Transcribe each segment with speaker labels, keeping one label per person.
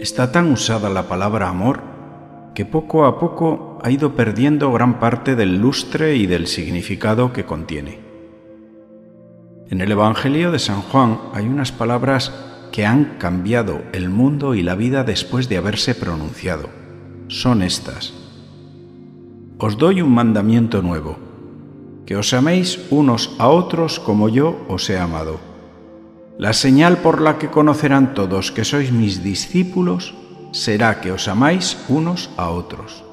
Speaker 1: Está tan usada la palabra amor que poco a poco ha ido perdiendo gran parte del lustre y del significado que contiene. En el Evangelio de San Juan hay unas palabras que han cambiado el mundo y la vida después de haberse pronunciado. Son estas. Os doy un mandamiento nuevo, que os améis unos a otros como yo os he amado. La señal por la que conocerán todos que sois mis discípulos será que os amáis unos a otros.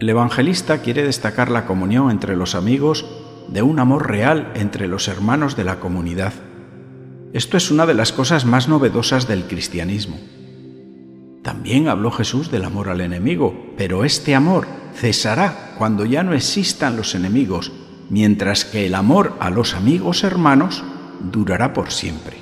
Speaker 1: El evangelista quiere destacar la comunión entre los amigos de un amor real entre los hermanos de la comunidad. Esto es una de las cosas más novedosas del cristianismo. También habló Jesús del amor al enemigo, pero este amor cesará cuando ya no existan los enemigos, mientras que el amor a los amigos hermanos durará por siempre.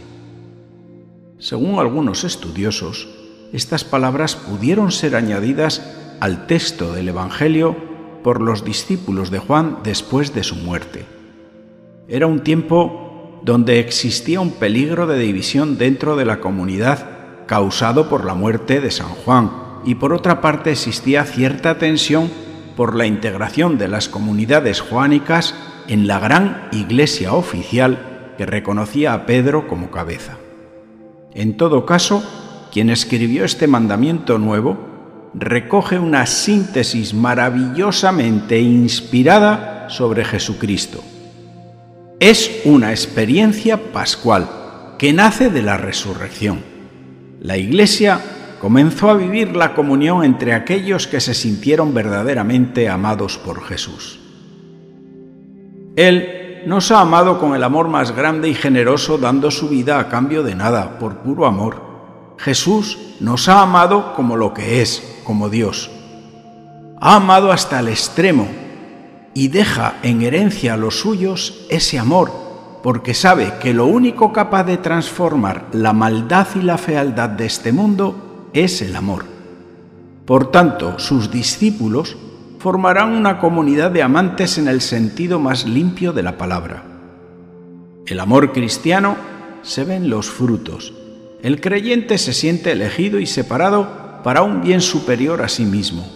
Speaker 1: Según algunos estudiosos, estas palabras pudieron ser añadidas al texto del Evangelio por los discípulos de Juan después de su muerte. Era un tiempo donde existía un peligro de división dentro de la comunidad causado por la muerte de San Juan y por otra parte existía cierta tensión por la integración de las comunidades juánicas en la gran iglesia oficial que reconocía a Pedro como cabeza. En todo caso, quien escribió este mandamiento nuevo recoge una síntesis maravillosamente inspirada sobre Jesucristo. Es una experiencia pascual que nace de la resurrección. La Iglesia comenzó a vivir la comunión entre aquellos que se sintieron verdaderamente amados por Jesús. Él nos ha amado con el amor más grande y generoso, dando su vida a cambio de nada, por puro amor. Jesús nos ha amado como lo que es, como Dios. Ha amado hasta el extremo y deja en herencia a los suyos ese amor, porque sabe que lo único capaz de transformar la maldad y la fealdad de este mundo es el amor. Por tanto, sus discípulos formarán una comunidad de amantes en el sentido más limpio de la palabra. El amor cristiano se ve en los frutos. El creyente se siente elegido y separado para un bien superior a sí mismo.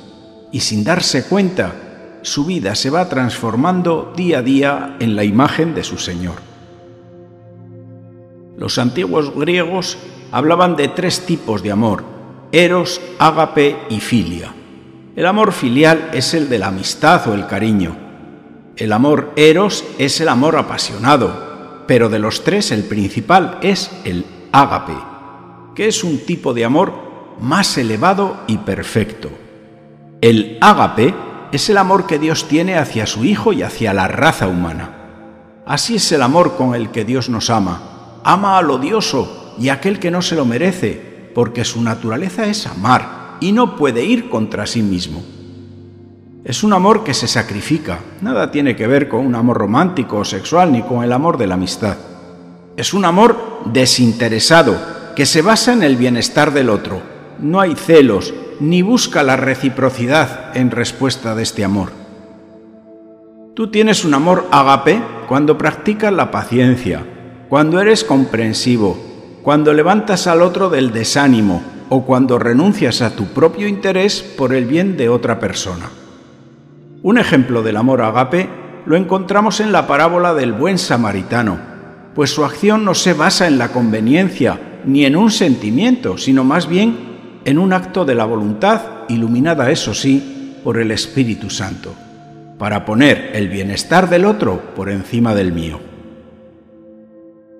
Speaker 1: Y sin darse cuenta, su vida se va transformando día a día en la imagen de su Señor. Los antiguos griegos hablaban de tres tipos de amor, eros, ágape y filia. El amor filial es el de la amistad o el cariño. El amor eros es el amor apasionado, pero de los tres el principal es el ágape, que es un tipo de amor más elevado y perfecto. El ágape es el amor que Dios tiene hacia su Hijo y hacia la raza humana. Así es el amor con el que Dios nos ama. Ama al odioso y aquel que no se lo merece, porque su naturaleza es amar y no puede ir contra sí mismo. Es un amor que se sacrifica, nada tiene que ver con un amor romántico o sexual ni con el amor de la amistad. Es un amor desinteresado, que se basa en el bienestar del otro. No hay celos, ni busca la reciprocidad en respuesta de este amor. Tú tienes un amor agape cuando practicas la paciencia, cuando eres comprensivo, cuando levantas al otro del desánimo, o cuando renuncias a tu propio interés por el bien de otra persona. Un ejemplo del amor agape lo encontramos en la parábola del buen samaritano, pues su acción no se basa en la conveniencia ni en un sentimiento, sino más bien en un acto de la voluntad, iluminada, eso sí, por el Espíritu Santo, para poner el bienestar del otro por encima del mío.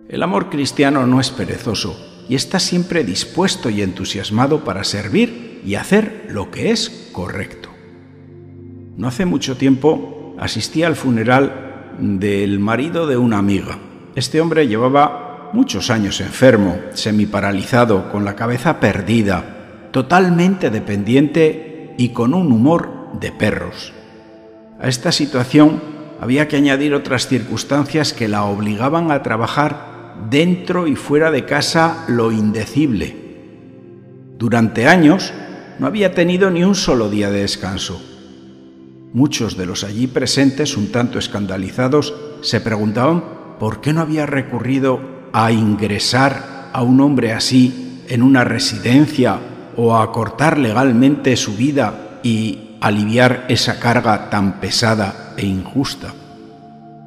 Speaker 1: El amor cristiano no es perezoso, y está siempre dispuesto y entusiasmado para servir y hacer lo que es correcto. No hace mucho tiempo asistí al funeral del marido de una amiga. Este hombre llevaba muchos años enfermo, semiparalizado, con la cabeza perdida, totalmente dependiente y con un humor de perros. A esta situación había que añadir otras circunstancias que la obligaban a trabajar dentro y fuera de casa lo indecible. Durante años no había tenido ni un solo día de descanso. Muchos de los allí presentes, un tanto escandalizados, se preguntaban por qué no había recurrido a ingresar a un hombre así en una residencia o acortar legalmente su vida y aliviar esa carga tan pesada e injusta.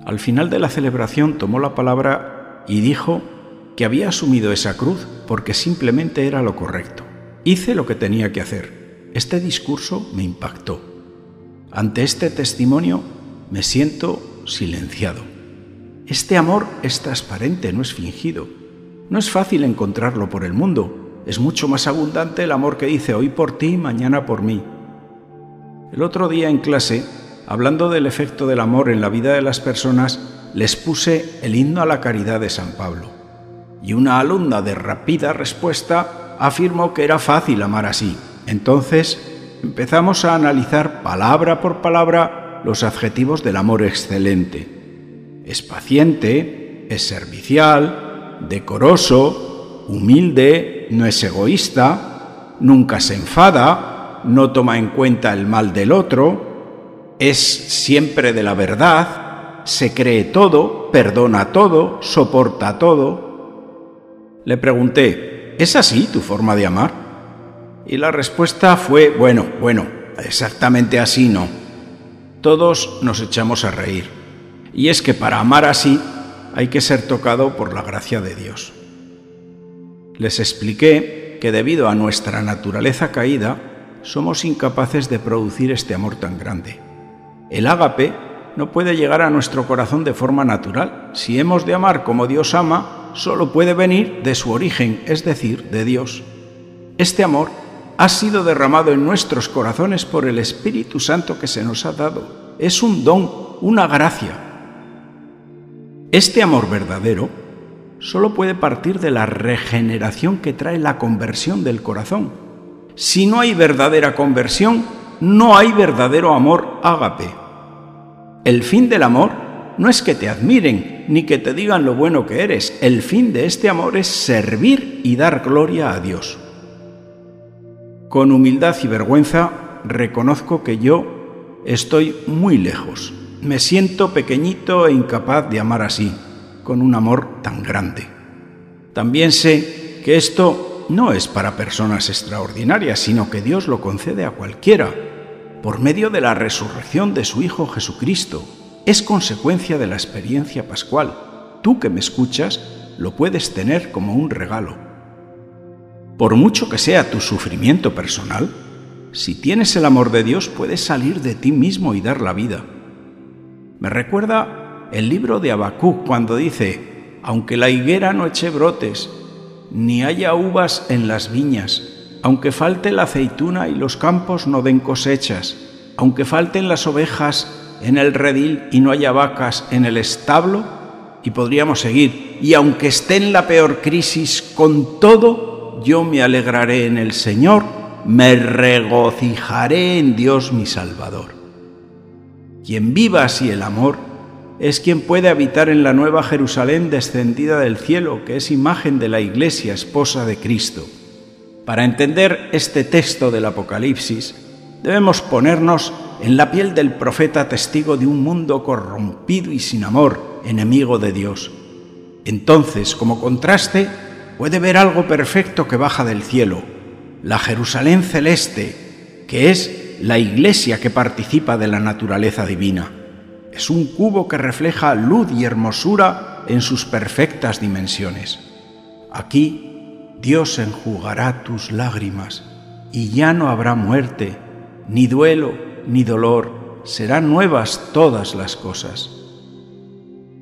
Speaker 1: Al final de la celebración tomó la palabra y dijo que había asumido esa cruz porque simplemente era lo correcto. Hice lo que tenía que hacer. Este discurso me impactó. Ante este testimonio me siento silenciado. Este amor es transparente, no es fingido. No es fácil encontrarlo por el mundo. Es mucho más abundante el amor que dice hoy por ti, mañana por mí. El otro día en clase, hablando del efecto del amor en la vida de las personas, les puse el himno a la caridad de San Pablo. Y una alumna de rápida respuesta afirmó que era fácil amar así. Entonces empezamos a analizar palabra por palabra los adjetivos del amor excelente. Es paciente, es servicial, decoroso, humilde, no es egoísta, nunca se enfada, no toma en cuenta el mal del otro, es siempre de la verdad, se cree todo, perdona todo, soporta todo. Le pregunté, ¿es así tu forma de amar? Y la respuesta fue, bueno, bueno, exactamente así no. Todos nos echamos a reír. Y es que para amar así hay que ser tocado por la gracia de Dios. Les expliqué que debido a nuestra naturaleza caída, somos incapaces de producir este amor tan grande. El ágape no puede llegar a nuestro corazón de forma natural. Si hemos de amar como Dios ama, solo puede venir de su origen, es decir, de Dios. Este amor ha sido derramado en nuestros corazones por el Espíritu Santo que se nos ha dado. Es un don, una gracia. Este amor verdadero solo puede partir de la regeneración que trae la conversión del corazón si no hay verdadera conversión, no hay verdadero amor ágape. El fin del amor no es que te admiren ni que te digan lo bueno que eres. El fin de este amor es servir y dar gloria a Dios. Con humildad y vergüenza reconozco que yo estoy muy lejos. Me siento pequeñito e incapaz de amar así, con un amor tan grande. También sé que esto no es para personas extraordinarias, sino que Dios lo concede a cualquiera, por medio de la resurrección de su Hijo Jesucristo. Es consecuencia de la experiencia pascual. Tú que me escuchas, lo puedes tener como un regalo. Por mucho que sea tu sufrimiento personal, si tienes el amor de Dios puedes salir de ti mismo y dar la vida. Me recuerda el libro de Habacuc cuando dice, aunque la higuera no eche brotes, ni haya uvas en las viñas, aunque falte la aceituna y los campos no den cosechas, aunque falten las ovejas en el redil y no haya vacas en el establo, y podríamos seguir, y aunque esté en la peor crisis, con todo yo me alegraré en el Señor, me regocijaré en Dios mi Salvador. Quien viva así el amor, es quien puede habitar en la nueva Jerusalén descendida del cielo, que es imagen de la Iglesia, esposa de Cristo. Para entender este texto del Apocalipsis, debemos ponernos en la piel del profeta testigo de un mundo corrompido y sin amor, enemigo de Dios. Entonces, como contraste, puede ver algo perfecto que baja del cielo, la Jerusalén celeste, que es la iglesia que participa de la naturaleza divina es un cubo que refleja luz y hermosura en sus perfectas dimensiones. Aquí Dios enjugará tus lágrimas y ya no habrá muerte, ni duelo, ni dolor, serán nuevas todas las cosas.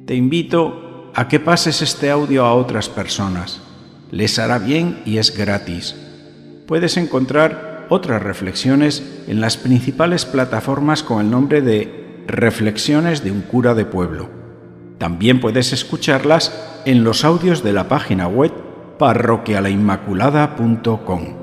Speaker 1: Te invito a que pases este audio a otras personas. Les hará bien y es gratis. Puedes encontrar otras reflexiones en las principales plataformas con el nombre de Reflexiones de un cura de pueblo. También puedes escucharlas en los audios de la página web parroquialainmaculada.com.